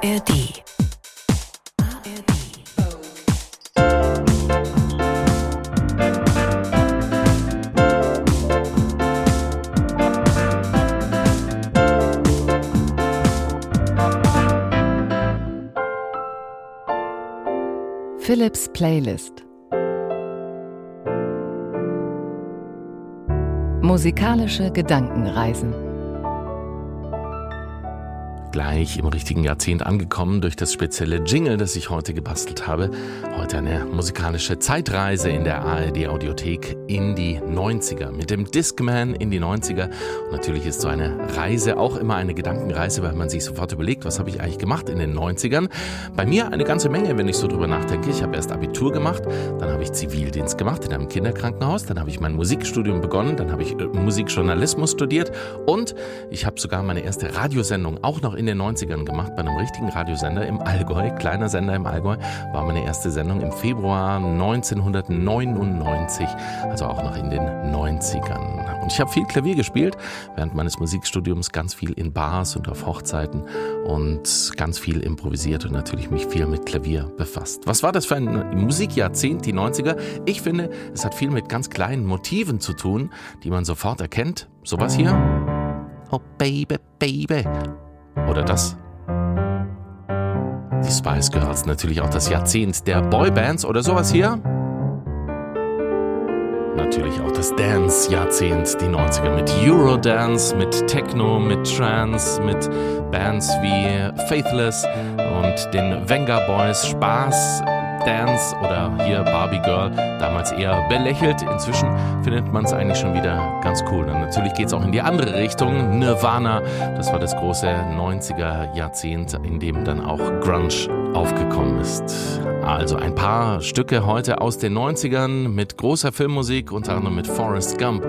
ARD. Philips Playlist Musikalische Gedankenreisen gleich im richtigen Jahrzehnt angekommen durch das spezielle Jingle, das ich heute gebastelt habe. Heute eine musikalische Zeitreise in der ARD Audiothek in die 90er mit dem Discman in die 90er. Und natürlich ist so eine Reise auch immer eine Gedankenreise, weil man sich sofort überlegt, was habe ich eigentlich gemacht in den 90ern? Bei mir eine ganze Menge, wenn ich so drüber nachdenke. Ich habe erst Abitur gemacht, dann habe ich Zivildienst gemacht in einem Kinderkrankenhaus, dann habe ich mein Musikstudium begonnen, dann habe ich äh, Musikjournalismus studiert und ich habe sogar meine erste Radiosendung auch noch in den 90ern gemacht bei einem richtigen Radiosender im Allgäu. Kleiner Sender im Allgäu war meine erste Sendung im Februar 1999, also auch noch in den 90ern. Und ich habe viel Klavier gespielt während meines Musikstudiums, ganz viel in Bars und auf Hochzeiten und ganz viel improvisiert und natürlich mich viel mit Klavier befasst. Was war das für ein Musikjahrzehnt, die 90er? Ich finde, es hat viel mit ganz kleinen Motiven zu tun, die man sofort erkennt. Sowas hier. Oh Baby, Baby. Oder das? Die Spice Girls, natürlich auch das Jahrzehnt der Boybands oder sowas hier. Natürlich auch das Dance-Jahrzehnt, die 90er mit Eurodance, mit Techno, mit Trance, mit Bands wie Faithless und den Venga Boys. Spaß, Dance oder hier Barbie Girl, damals eher belächelt. Inzwischen findet man es eigentlich schon wieder ganz cool. Und natürlich geht es auch in die andere Richtung. Nirvana, das war das große 90er Jahrzehnt, in dem dann auch Grunge aufgekommen ist. Also ein paar Stücke heute aus den 90ern mit großer Filmmusik, unter anderem mit Forrest Gump,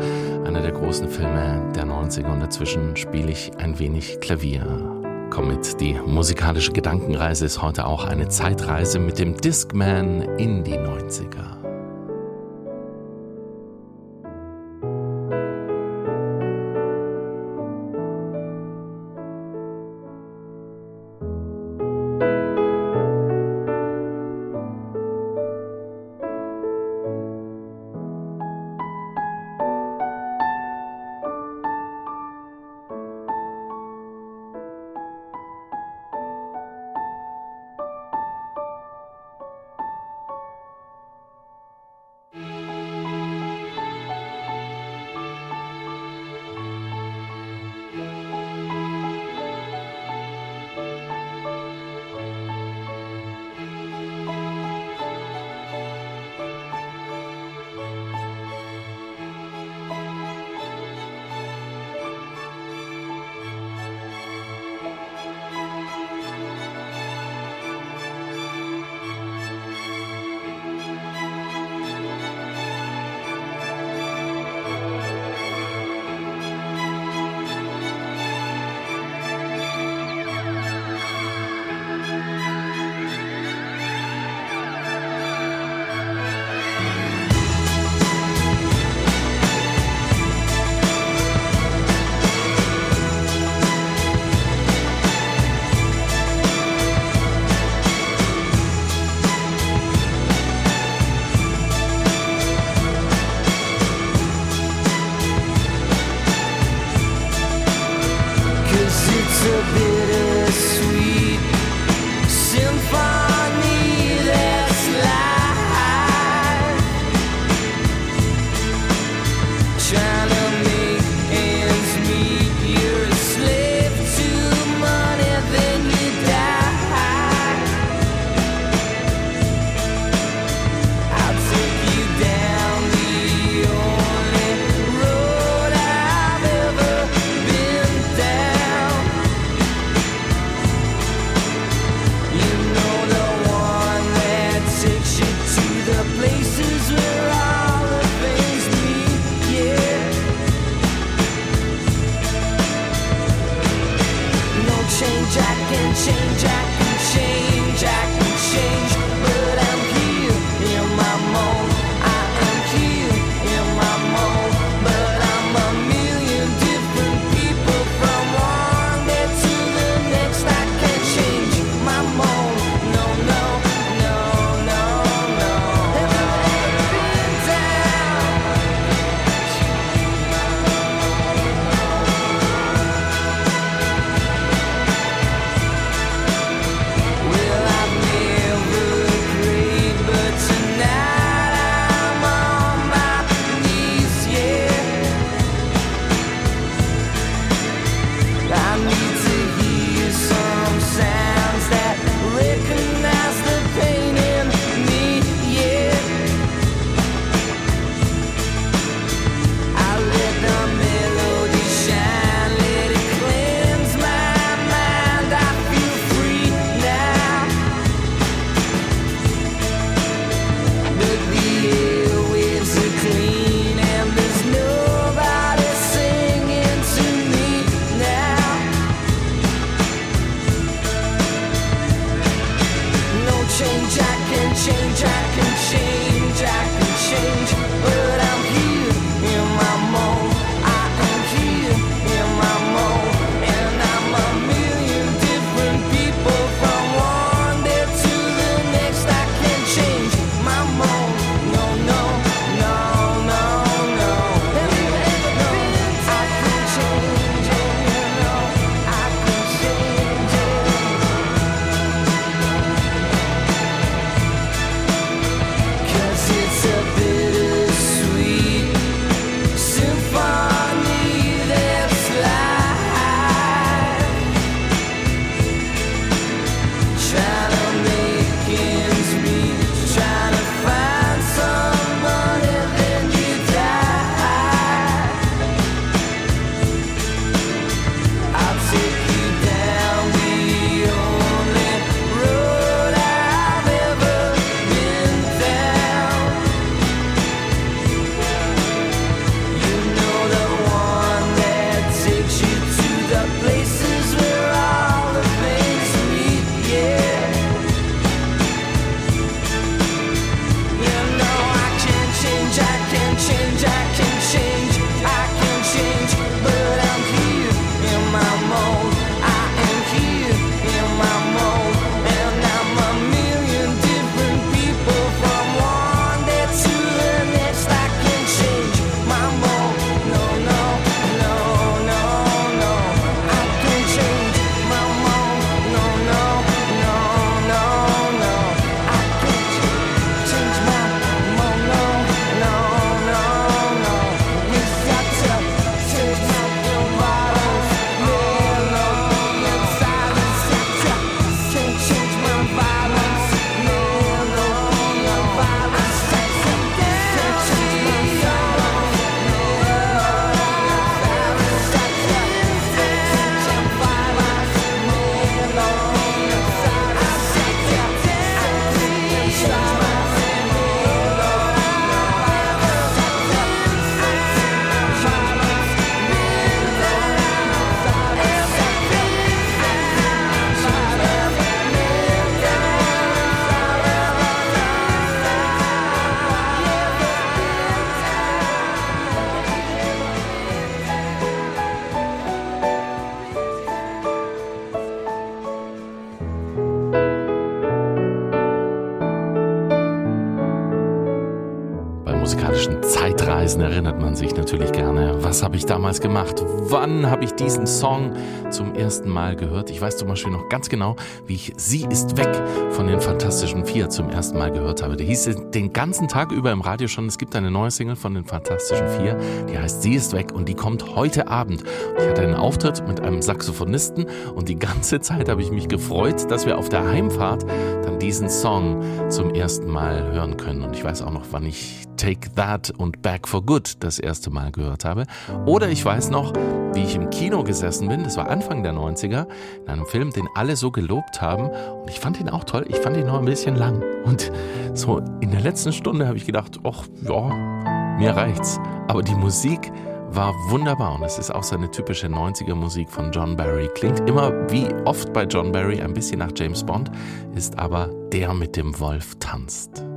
einer der großen Filme der 90er. Und dazwischen spiele ich ein wenig Klavier. Komm mit, die musikalische Gedankenreise ist heute auch eine Zeitreise mit dem Discman in die 90er. Außen erinnert man sich natürlich gerne. Was habe ich damals gemacht? Wann habe ich diesen Song zum ersten Mal gehört? Ich weiß zum Beispiel noch ganz genau, wie ich Sie ist weg von den Fantastischen Vier zum ersten Mal gehört habe. Der hieß den ganzen Tag über im Radio schon. Es gibt eine neue Single von den Fantastischen Vier, die heißt Sie ist weg und die kommt heute Abend. Ich hatte einen Auftritt mit einem Saxophonisten und die ganze Zeit habe ich mich gefreut, dass wir auf der Heimfahrt diesen Song zum ersten Mal hören können. Und ich weiß auch noch, wann ich Take That und Back for Good das erste Mal gehört habe. Oder ich weiß noch, wie ich im Kino gesessen bin, das war Anfang der 90er, in einem Film, den alle so gelobt haben. Und ich fand ihn auch toll, ich fand ihn nur ein bisschen lang. Und so in der letzten Stunde habe ich gedacht, ach ja, mir reicht's. Aber die Musik war wunderbar und es ist auch seine typische 90er Musik von John Barry. Klingt immer wie oft bei John Barry ein bisschen nach James Bond, ist aber der mit dem Wolf tanzt.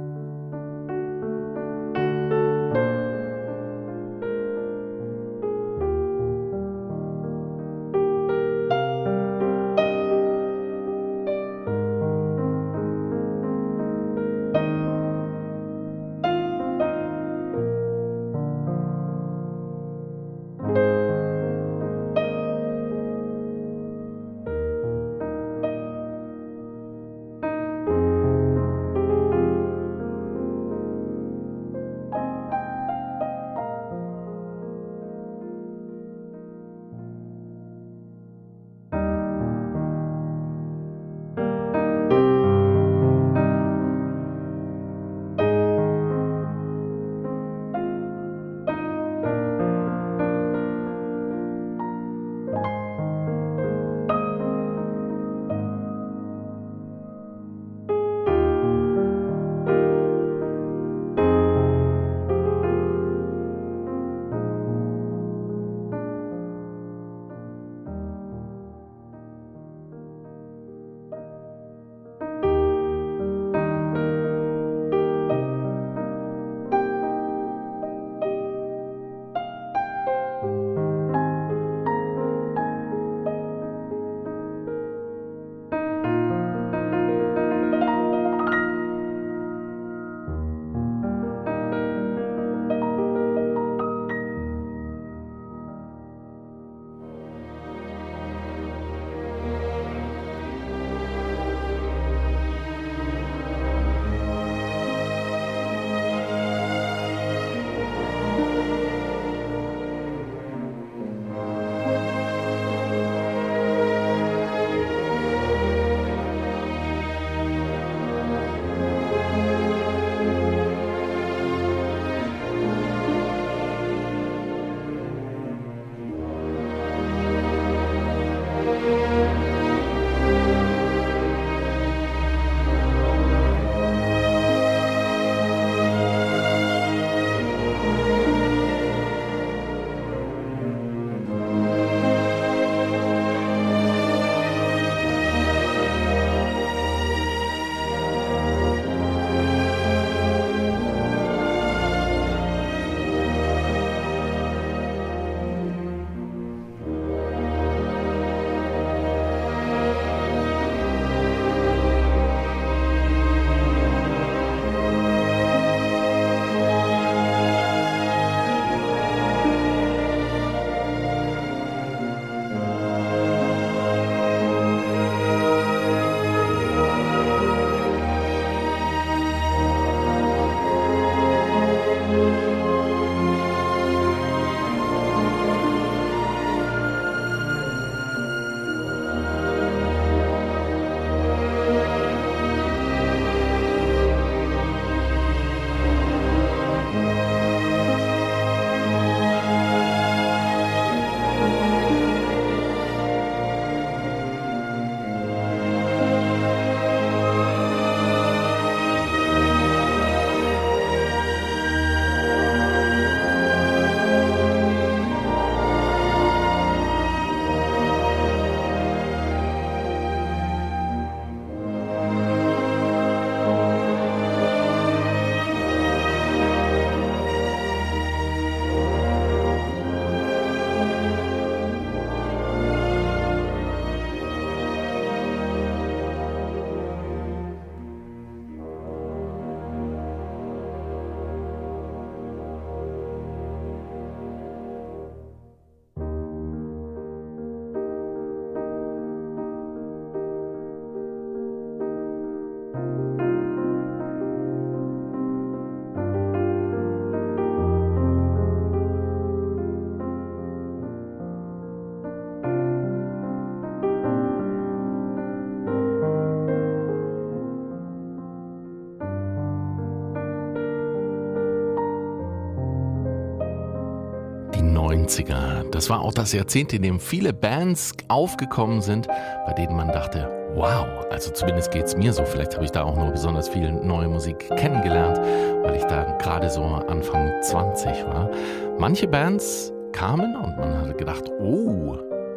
90er. Das war auch das Jahrzehnt, in dem viele Bands aufgekommen sind, bei denen man dachte, wow, also zumindest geht es mir so. Vielleicht habe ich da auch nur besonders viel neue Musik kennengelernt, weil ich da gerade so Anfang 20 war. Manche Bands kamen und man hatte gedacht, oh,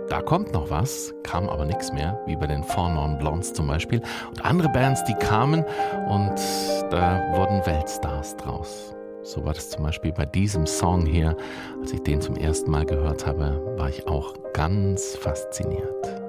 da kommt noch was, kam aber nichts mehr, wie bei den Four Non Blondes zum Beispiel. Und andere Bands, die kamen und da wurden Weltstars draus. So war das zum Beispiel bei diesem Song hier. Als ich den zum ersten Mal gehört habe, war ich auch ganz fasziniert.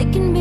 they can be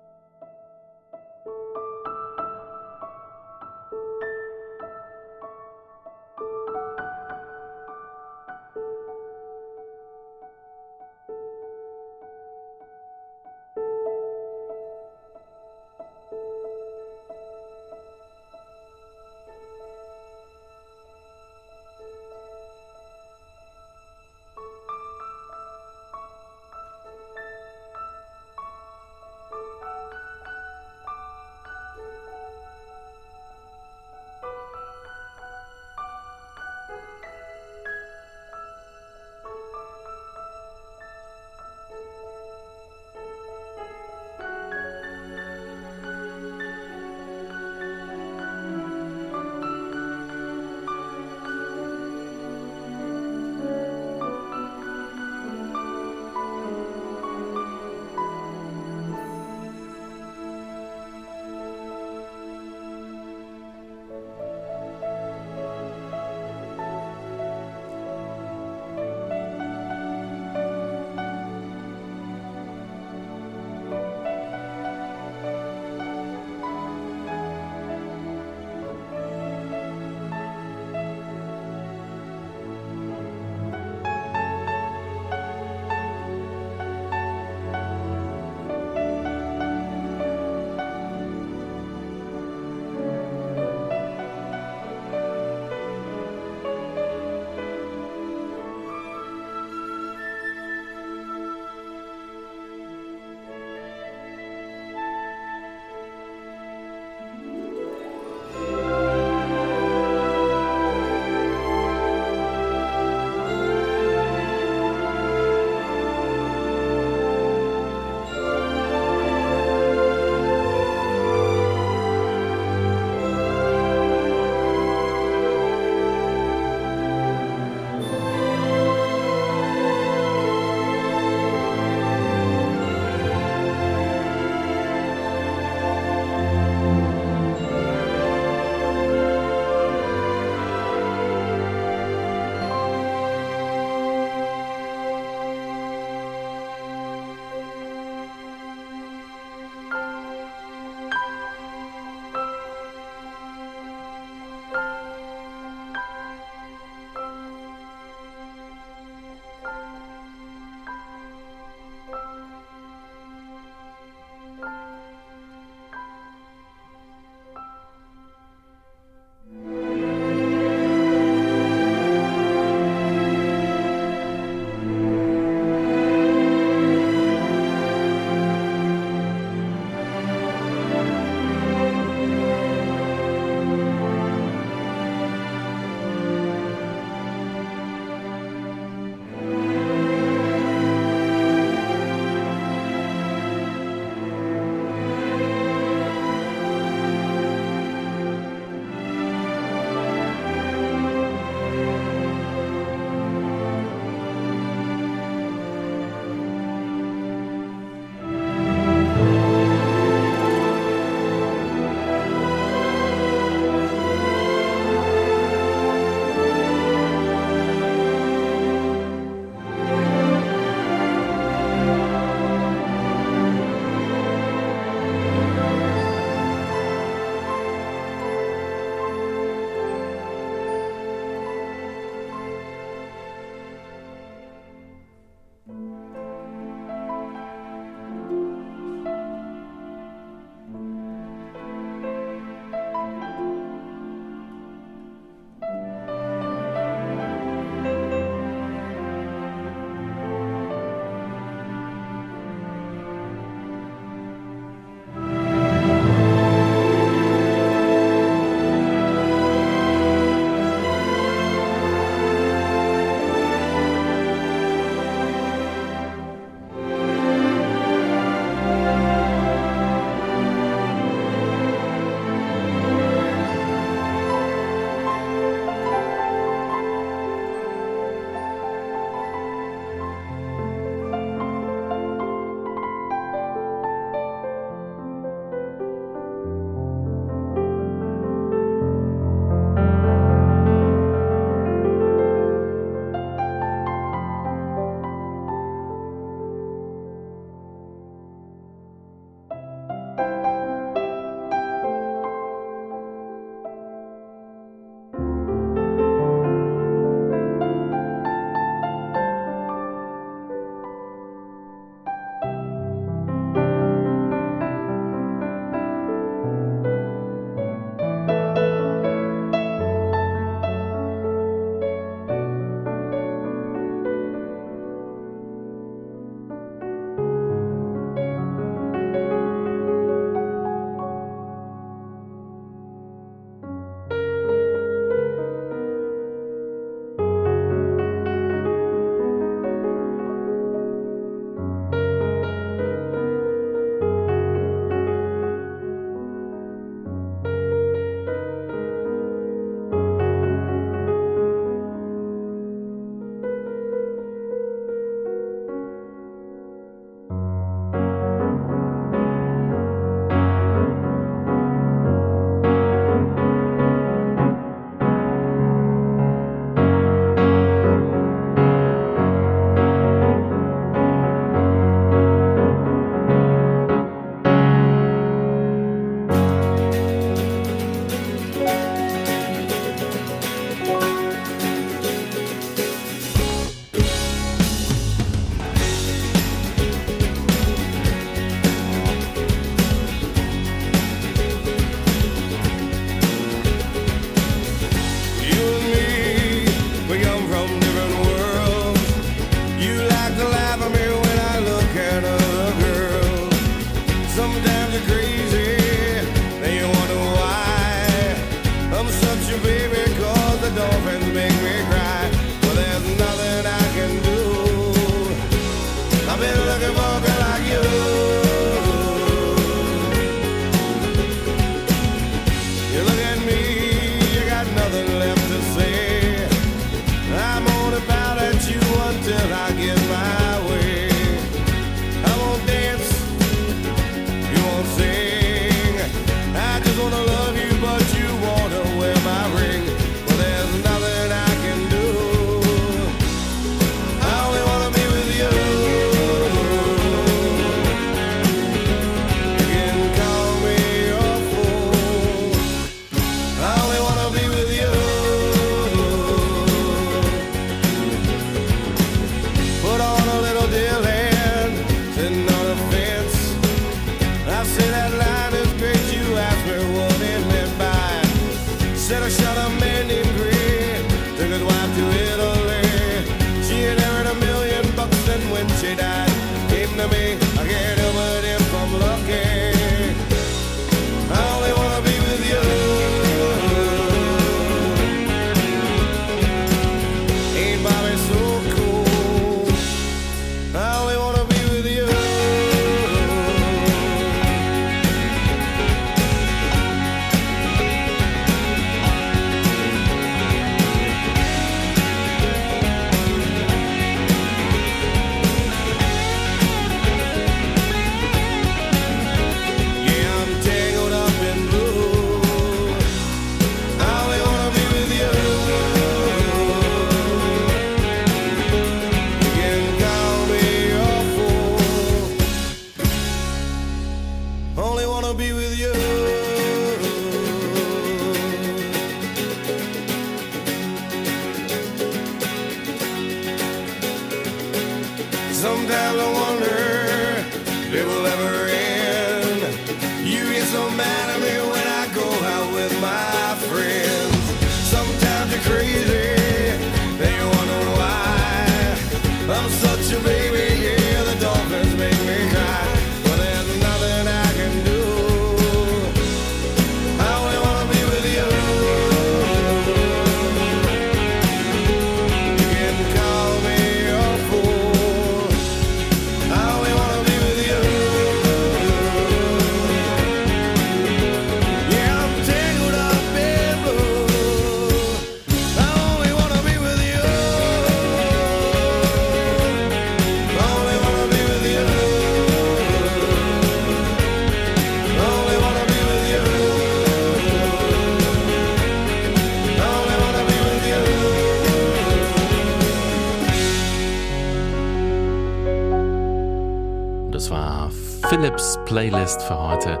Playlist für heute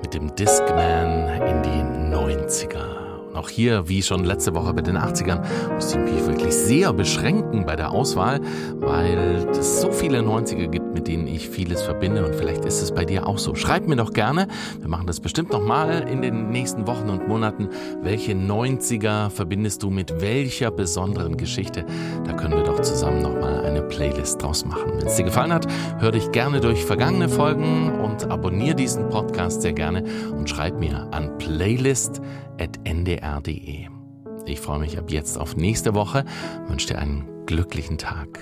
mit dem Discman in die 90er. Auch hier, wie schon letzte Woche bei den 80ern, musste ich mich wirklich sehr beschränken bei der Auswahl, weil es so viele 90er gibt, mit denen ich vieles verbinde und vielleicht ist es bei dir auch so. Schreib mir doch gerne, wir machen das bestimmt nochmal in den nächsten Wochen und Monaten, welche 90er verbindest du mit welcher besonderen Geschichte? Da können wir doch zusammen nochmal eine Playlist draus machen. Wenn es dir gefallen hat, hör dich gerne durch vergangene Folgen und abonniere diesen Podcast sehr gerne und schreib mir an playlist.ndr.de. Ich freue mich ab jetzt auf nächste Woche, wünsche dir einen glücklichen Tag.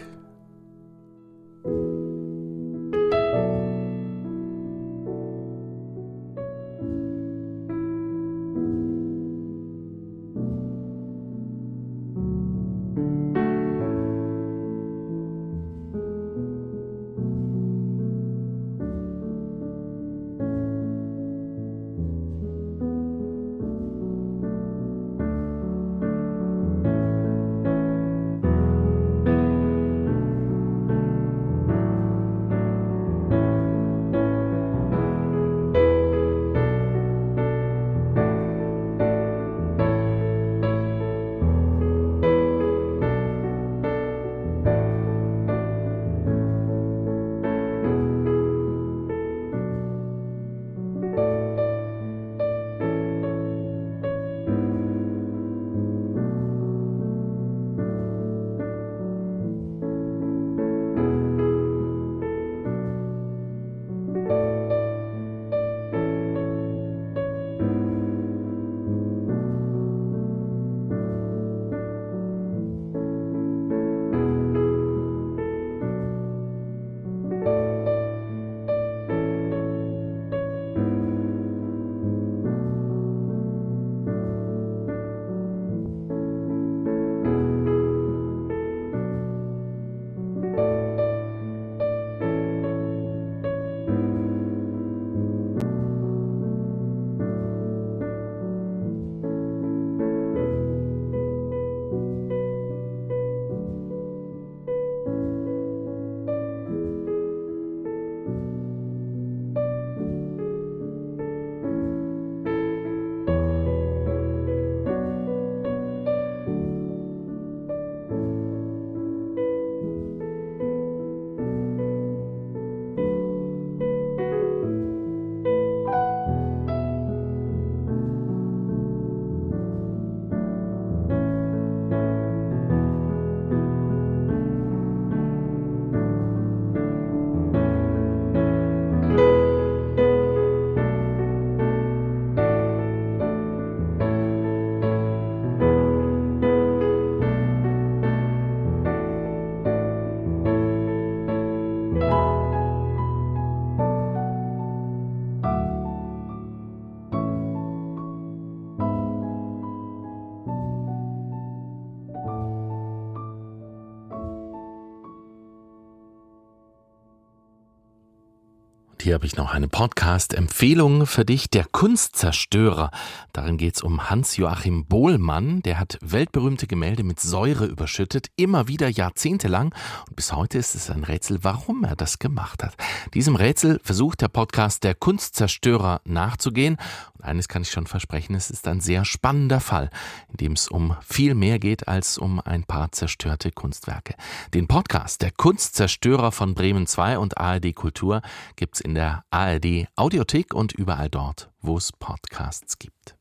Hier habe ich noch eine Podcast-Empfehlung für dich, Der Kunstzerstörer. Darin geht es um Hans-Joachim Bohlmann. Der hat weltberühmte Gemälde mit Säure überschüttet, immer wieder jahrzehntelang. Und bis heute ist es ein Rätsel, warum er das gemacht hat. Diesem Rätsel versucht der Podcast Der Kunstzerstörer nachzugehen. Und eines kann ich schon versprechen, es ist ein sehr spannender Fall, in dem es um viel mehr geht als um ein paar zerstörte Kunstwerke. Den Podcast Der Kunstzerstörer von Bremen 2 und ARD Kultur gibt's in der ARD Audiothek und überall dort, wo es Podcasts gibt.